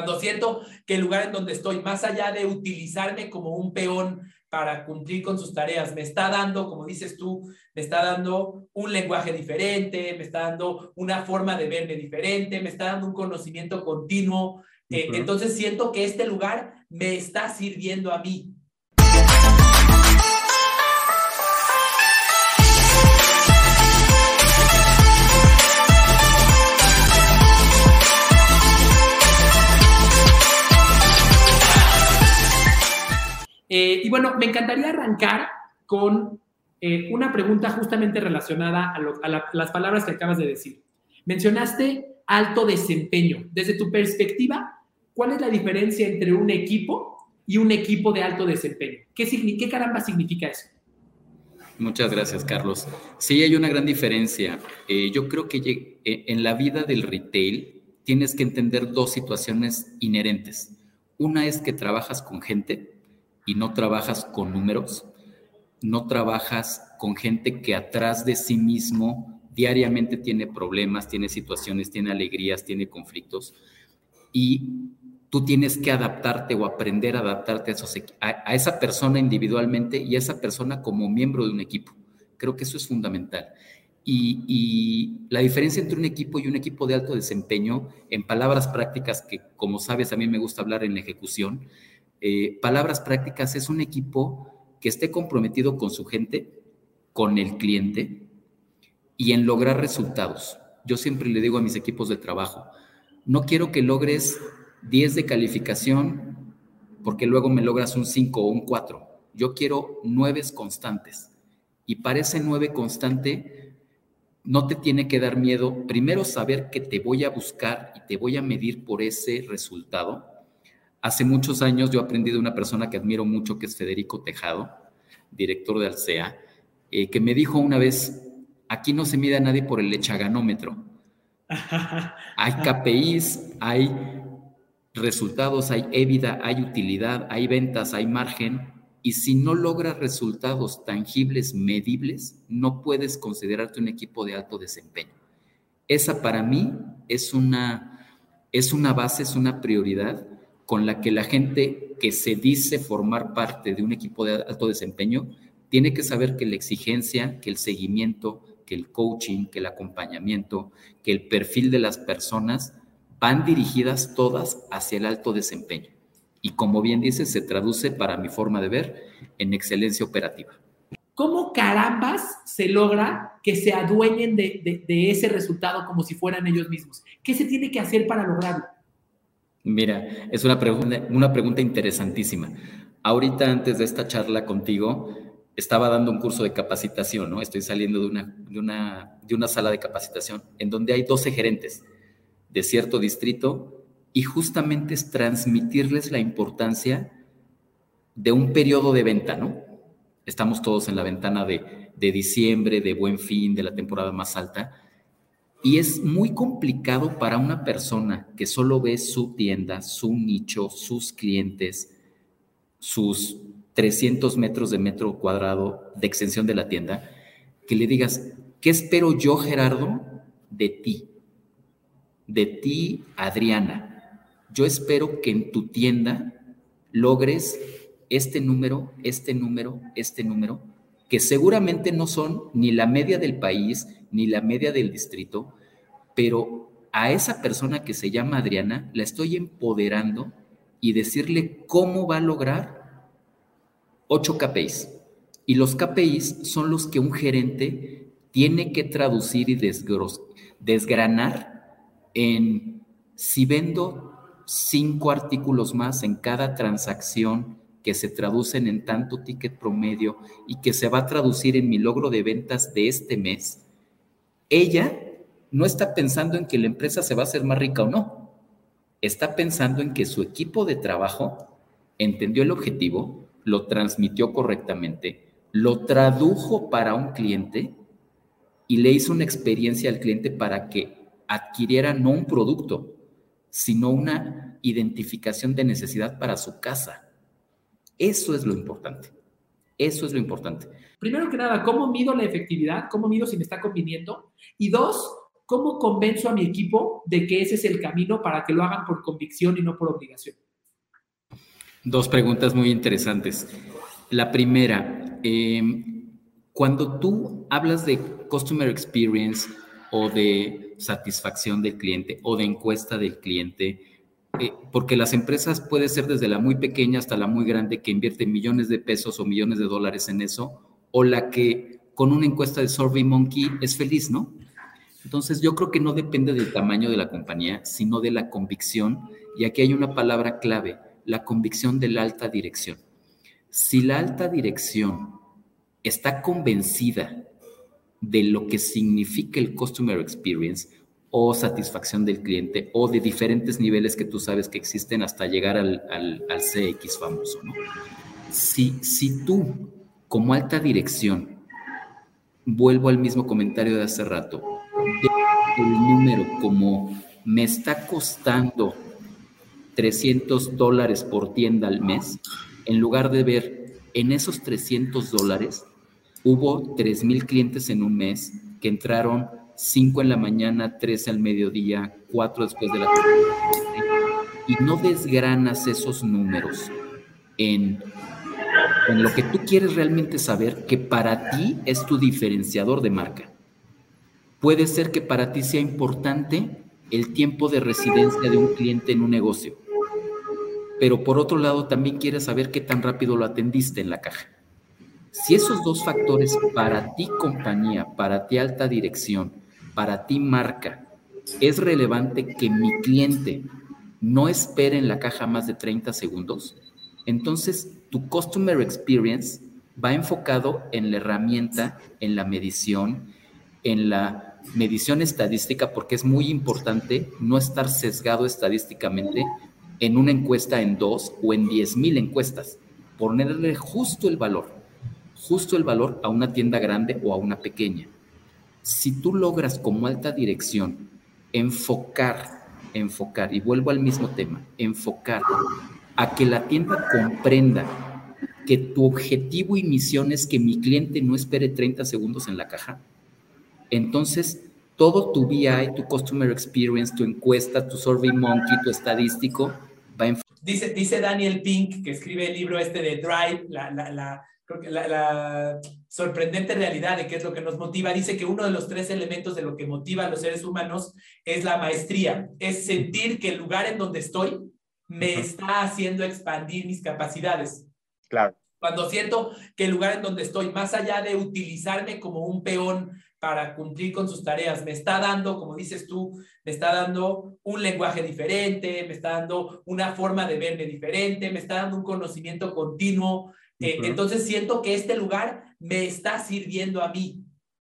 Cuando siento que el lugar en donde estoy, más allá de utilizarme como un peón para cumplir con sus tareas, me está dando, como dices tú, me está dando un lenguaje diferente, me está dando una forma de verme diferente, me está dando un conocimiento continuo. Eh, entonces siento que este lugar me está sirviendo a mí. Eh, y bueno, me encantaría arrancar con eh, una pregunta justamente relacionada a, las palabras que acabas de decir. Mencionaste alto desempeño. Desde tu perspectiva, ¿cuál es la diferencia entre un equipo y un equipo de alto desempeño? ¿Qué, qué caramba significa eso? Muchas gracias, Carlos. Sí, hay una gran diferencia. Eh, yo creo que en la vida del retail tienes que entender dos situaciones inherentes. Una es que trabajas con gente y no trabajas con números, no trabajas con gente que atrás de sí mismo diariamente tiene problemas, tiene situaciones, tiene alegrías, tiene conflictos y tú tienes que adaptarte o aprender a adaptarte a, esa persona individualmente y a esa persona como miembro de un equipo. Creo que eso es fundamental. Y, y, la diferencia entre un equipo y un equipo de alto desempeño, en palabras prácticas que, como sabes, a mí me gusta hablar en la ejecución, eh, palabras prácticas, es un equipo que esté comprometido con su gente, con el cliente y en lograr resultados. Yo siempre le digo a mis equipos de trabajo, no quiero que logres 10 de calificación porque luego me logras un 5 o un 4. Yo quiero 9 constantes. Y para ese 9 constante, no te tiene que dar miedo primero saber que te voy a buscar y te voy a medir por ese resultado Hace muchos años yo aprendí de una persona que admiro mucho, que es Federico Tejado, director de Alsea, eh, que me dijo una vez, aquí no se mide a nadie por el echaganómetro. hay KPIs, hay resultados, hay EBITDA, hay utilidad, hay ventas, hay margen, y si no logras resultados tangibles, medibles, no puedes considerarte un equipo de alto desempeño. Esa para mí es una, es una base, es una prioridad con la que la gente que se dice formar parte de un equipo de alto desempeño tiene que saber que la exigencia, que el seguimiento, que el coaching, que el acompañamiento, que el perfil de las personas van dirigidas todas hacia el alto desempeño. Y como bien dice, se traduce para mi forma de ver en excelencia operativa. ¿Cómo carambas se logra que se adueñen de, de ese resultado como si fueran ellos mismos? ¿Qué se tiene que hacer para lograrlo? Mira, es una pregunta, una pregunta interesantísima. Ahorita antes de esta charla contigo, estaba dando un curso de capacitación, ¿no? Estoy saliendo de una, de una, de una sala de capacitación en donde hay 12 gerentes de cierto distrito y justamente es transmitirles la importancia de un periodo de venta, ¿no? Estamos todos en la ventana de, de diciembre, de buen fin, de la temporada más alta y es muy complicado para una persona que solo ve su tienda, su nicho, sus clientes, sus 300 metros de metro cuadrado de extensión de la tienda, que le digas, ¿qué espero yo, Gerardo, de ti? De ti, Adriana. Yo espero que en tu tienda logres este número, este número, este número, que seguramente no son ni la media del país, ni la media del distrito, pero a esa persona que se llama Adriana la estoy empoderando y decirle cómo va a lograr ocho KPIs. Y los KPIs son los que un gerente tiene que traducir y desgranar en si vendo cinco artículos más en cada transacción que se traducen en tanto ticket promedio y que se va a traducir en mi logro de ventas de este mes, ella no está pensando en que la empresa se va a hacer más rica o no. Está pensando en que su equipo de trabajo entendió el objetivo, lo transmitió correctamente, lo tradujo para un cliente y le hizo una experiencia al cliente para que adquiriera no un producto, sino una identificación de necesidad para su casa. Eso es lo importante. Eso es lo importante. Primero que nada, ¿cómo mido la efectividad? ¿Cómo mido si me está conviniendo? Y dos, ¿cómo convenzo a mi equipo de que ese es el camino para que lo hagan por convicción y no por obligación? Dos preguntas muy interesantes. La primera, em, cuando tú hablas de Customer Experience o de satisfacción del cliente o de encuesta del cliente, eh, porque las empresas puede ser desde la muy pequeña hasta la muy grande que invierte millones de pesos o millones de dólares en eso, o la que con una encuesta de Survey Monkey es feliz, ¿no? Entonces yo creo que no depende del tamaño de la compañía, sino de la convicción, y aquí hay una palabra clave, la convicción de la alta dirección. Si la alta dirección está convencida de lo que significa el Customer Experience, o satisfacción del cliente o de diferentes niveles que tú sabes que existen hasta llegar al, al, CX famoso. ¿no? Si, si tú, como alta dirección, vuelvo al mismo comentario de hace rato, el número como me está costando 300 dólares por tienda al mes, en lugar de ver en esos 300 dólares, hubo 3 mil clientes en un mes que entraron 5 en la mañana, 3 al mediodía, 4 después de la tarde, y no desgranas esos números en, en lo que tú quieres realmente saber, que para ti es tu diferenciador de marca. Puede ser que para ti sea importante el tiempo de residencia de un cliente en un negocio, pero por otro lado también quieres saber qué tan rápido lo atendiste en la caja. Si esos dos factores para ti compañía, para ti alta dirección, para ti marca, es relevante que mi cliente no espere en la caja más de 30 segundos, entonces tu customer experience va enfocado en la herramienta, en la medición, en la medición estadística, porque es muy importante no estar sesgado estadísticamente en una encuesta en dos o en diez mil encuestas, ponerle justo el valor, justo el valor a una tienda grande o a una pequeña. Si tú logras como alta dirección enfocar, enfocar, y vuelvo al mismo tema, enfocar a que la tienda comprenda que tu objetivo y misión es que mi cliente no espere 30 segundos en la caja, entonces todo tu BI, tu Customer Experience, tu encuesta, tu Survey Monkey, tu estadístico, va a Dice, dice Daniel Pink, que escribe el libro este de Drive, la, la la, sorprendente realidad de qué es lo que nos motiva, dice que uno de los tres elementos de lo que motiva a los seres humanos es la maestría, es sentir que el lugar en donde estoy me está haciendo expandir mis capacidades. Claro. Cuando siento que el lugar en donde estoy, más allá de utilizarme como un peón para cumplir con sus tareas, me está dando, como dices tú, me está dando un lenguaje diferente, me está dando una forma de verme diferente, me está dando un conocimiento continuo, eh, entonces siento que este lugar me está sirviendo a mí.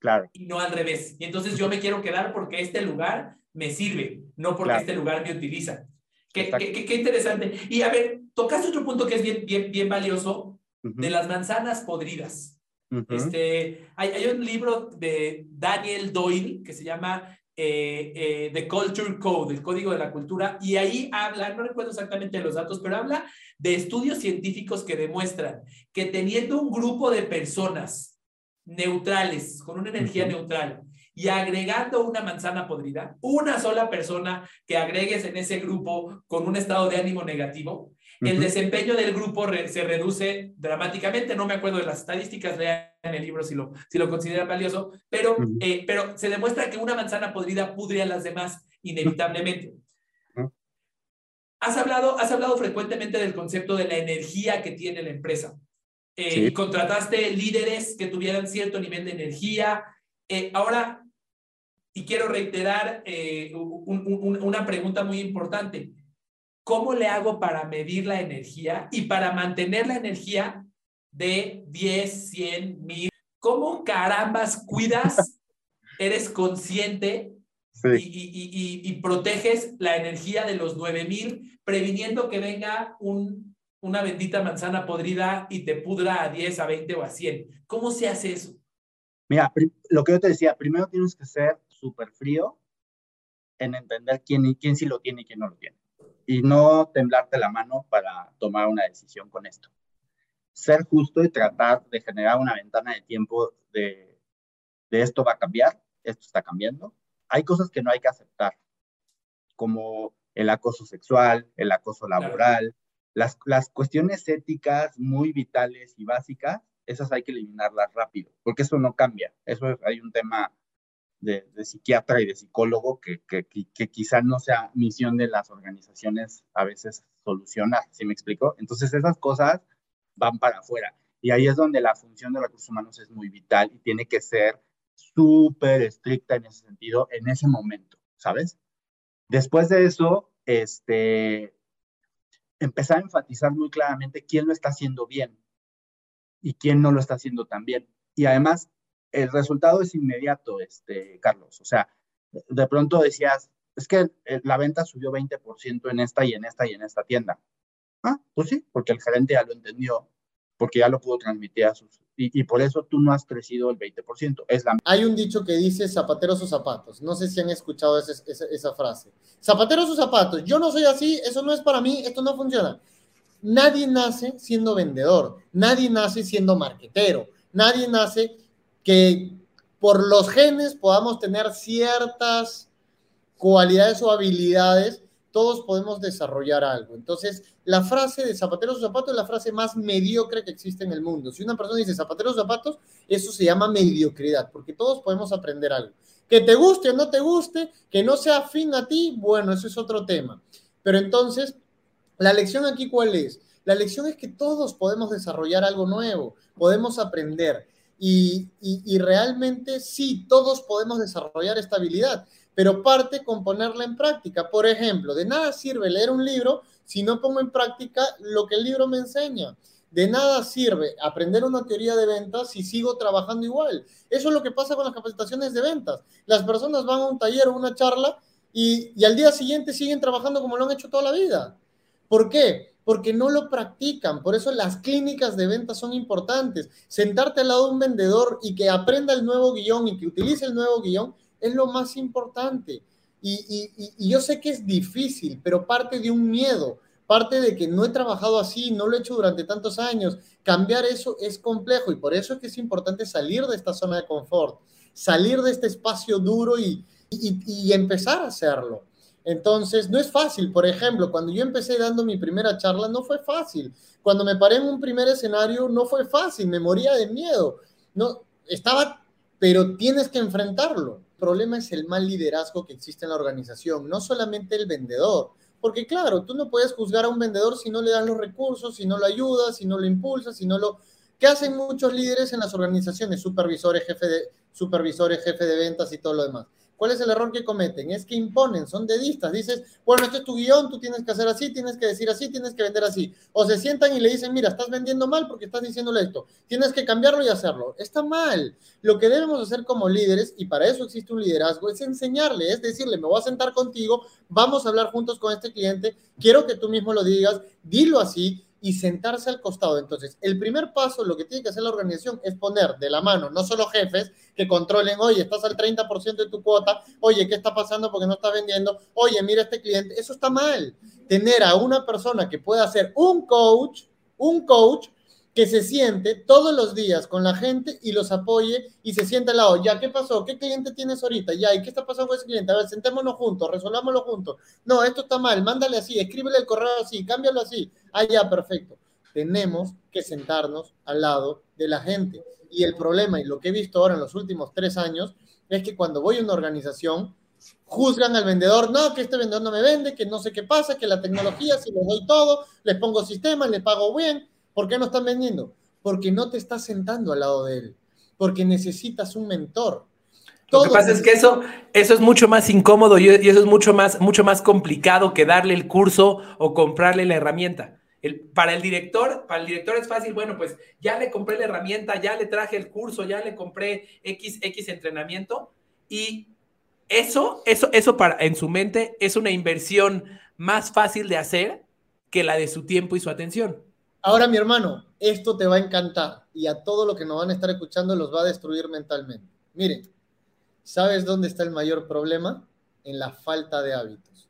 Claro. Y no al revés. Y entonces yo me quiero quedar porque este lugar me sirve, no porque este lugar me utiliza. Qué, qué, interesante. Y a ver, tocaste otro punto que es bien, bien, bien valioso, de las manzanas podridas. este, hay, hay, un libro de Daniel Doyle que se llama eh, eh, The Culture Code, el código de la cultura, y ahí habla, no recuerdo exactamente los datos, pero habla de estudios científicos que demuestran que teniendo un grupo de personas neutrales, con una energía neutral, y agregando una manzana podrida, una sola persona que agregues en ese grupo con un estado de ánimo negativo, el desempeño del grupo se reduce dramáticamente. No me acuerdo de las estadísticas, lean en el libro si lo, si lo consideran valioso, pero, eh, pero se demuestra que una manzana podrida pudre a las demás inevitablemente. Has hablado, has hablado frecuentemente del concepto de la energía que tiene la empresa. Eh, contrataste líderes que tuvieran cierto nivel de energía. Eh, ahora, y quiero reiterar una pregunta muy importante. ¿cómo le hago para medir la energía y para mantener la energía de 10, 100, 1000? ¿Cómo carambas cuidas, eres consciente y, proteges la energía de los 9000, previniendo que venga un, una bendita manzana podrida y te pudra a 10, a 20 o a 100? ¿Cómo se hace eso? Mira, lo que yo te decía, primero tienes que ser súper frío en entender quién, quién sí lo tiene y quién no lo tiene y no temblarte la mano para tomar una decisión con esto. Ser justo y tratar de generar una ventana de tiempo de, de esto va a cambiar, esto está cambiando, hay cosas que no hay que aceptar, como el acoso sexual, el acoso laboral, las, las cuestiones éticas muy vitales y básicas, esas hay que eliminarlas rápido, porque eso no cambia. Eso hay un tema de, psiquiatra y de psicólogo que, que, que, quizá no sea misión de las organizaciones a veces solucionar, ¿sí me explico? Entonces esas cosas van para afuera. Y ahí es donde la función de recursos humanos es muy vital y tiene que ser súper estricta en ese sentido en ese momento, ¿sabes? Después de eso, este, empezar a enfatizar muy claramente quién lo está haciendo bien y quién no lo está haciendo tan bien. Y además, el resultado es inmediato, este, Carlos. O sea, de pronto decías, es que la venta subió 20% en esta y en esta y en esta tienda. Ah, pues sí, porque el gerente ya lo entendió, porque ya lo pudo transmitir a sus... Y, por eso tú no has crecido el 20%. Es la... Hay un dicho que dice zapateros o zapatos. No sé si han escuchado esa, esa frase. Zapateros o zapatos. Yo no soy así, eso no es para mí, esto no funciona. Nadie nace siendo vendedor, nadie nace siendo marquetero, nadie nace que por los genes podamos tener ciertas cualidades o habilidades, todos podemos desarrollar algo. Entonces, la frase de zapateros o zapatos es la frase más mediocre que existe en el mundo. Si una persona dice zapateros o zapatos, eso se llama mediocridad, porque todos podemos aprender algo. Que te guste o no te guste, que no sea afín a ti, bueno, eso es otro tema. Pero entonces, la lección aquí cuál es? La lección es que todos podemos desarrollar algo nuevo, podemos aprender. Y, realmente sí, todos podemos desarrollar esta habilidad, pero parte con ponerla en práctica. Por ejemplo, de nada sirve leer un libro si no pongo en práctica lo que el libro me enseña. De nada sirve aprender una teoría de ventas si sigo trabajando igual. Eso es lo que pasa con las capacitaciones de ventas. Las personas van a un taller o una charla y, y al día siguiente siguen trabajando como lo han hecho toda la vida. ¿Por qué? Porque no lo practican. Por eso las clínicas de venta son importantes. Sentarte al lado de un vendedor y que aprenda el nuevo guion y que utilice el nuevo guion es lo más importante. Y, yo sé que es difícil, pero parte de un miedo, parte de que no he trabajado así, no lo he hecho durante tantos años. Cambiar eso es complejo y por eso es que es importante salir de esta zona de confort, salir de este espacio duro y, y empezar a hacerlo. Entonces, no es fácil. Por ejemplo, cuando yo empecé dando mi primera charla, no fue fácil. Cuando me paré en un primer escenario, no fue fácil. Me moría de miedo. No, estaba, pero tienes que enfrentarlo. El problema es el mal liderazgo que existe en la organización, no solamente el vendedor. Porque claro, tú no puedes juzgar a un vendedor si no le das los recursos, si no lo ayudas, si no lo impulsas, si no lo... ¿Qué hacen muchos líderes en las organizaciones? Supervisores, jefe de, supervisores, jefe de ventas y todo lo demás ¿Cuál es el error que cometen? Es que imponen, son dedistas. Dices, bueno, este es tu guion, tú tienes que hacer así, tienes que decir así, tienes que vender así. O se sientan y le dicen, mira, estás vendiendo mal porque estás diciéndole esto. Tienes que cambiarlo y hacerlo. Está mal. Lo que debemos hacer como líderes, y para eso existe un liderazgo, es enseñarle, es decirle, me voy a sentar contigo, vamos a hablar juntos con este cliente, quiero que tú mismo lo digas, dilo así, y sentarse al costado. Entonces, el primer paso, lo que tiene que hacer la organización es poner de la mano, no solo jefes que controlen, oye, estás al 30% de tu cuota, oye, ¿qué está pasando porque no estás vendiendo? Oye, mira este cliente, eso está mal. Tener a una persona que pueda ser un coach, un coach que se siente todos los días con la gente y los apoye y se siente al lado. Ya, ¿qué pasó? ¿Qué cliente tienes ahorita? Ya, ¿y qué está pasando con ese cliente? A ver, sentémonos juntos, resolvámoslo juntos. No, esto está mal, mándale así, escríbele el correo así, cámbialo así. Ah, ya, perfecto. Tenemos que sentarnos al lado de la gente. Y el problema, y lo que he visto ahora en los últimos tres años, es que cuando voy a una organización, juzgan al vendedor, no, que este vendedor no me vende, que no sé qué pasa, que la tecnología, si les doy todo, les pongo sistemas, les pago bien, ¿Por qué no están vendiendo? Porque no te estás sentando al lado de él, porque necesitas un mentor. Lo que pasa es que eso, eso es mucho más incómodo y, eso es mucho más, mucho más complicado que darle el curso o comprarle la herramienta. El, para el director, para el director es fácil, bueno, pues ya le compré la herramienta, ya le traje el curso, ya le compré X, X entrenamiento y eso, eso, eso para, en su mente es una inversión más fácil de hacer que la de su tiempo y su atención. Ahora, mi hermano, esto te va a encantar y a todo lo que nos van a estar escuchando los va a destruir mentalmente. Miren, ¿sabes dónde está el mayor problema? En la falta de hábitos.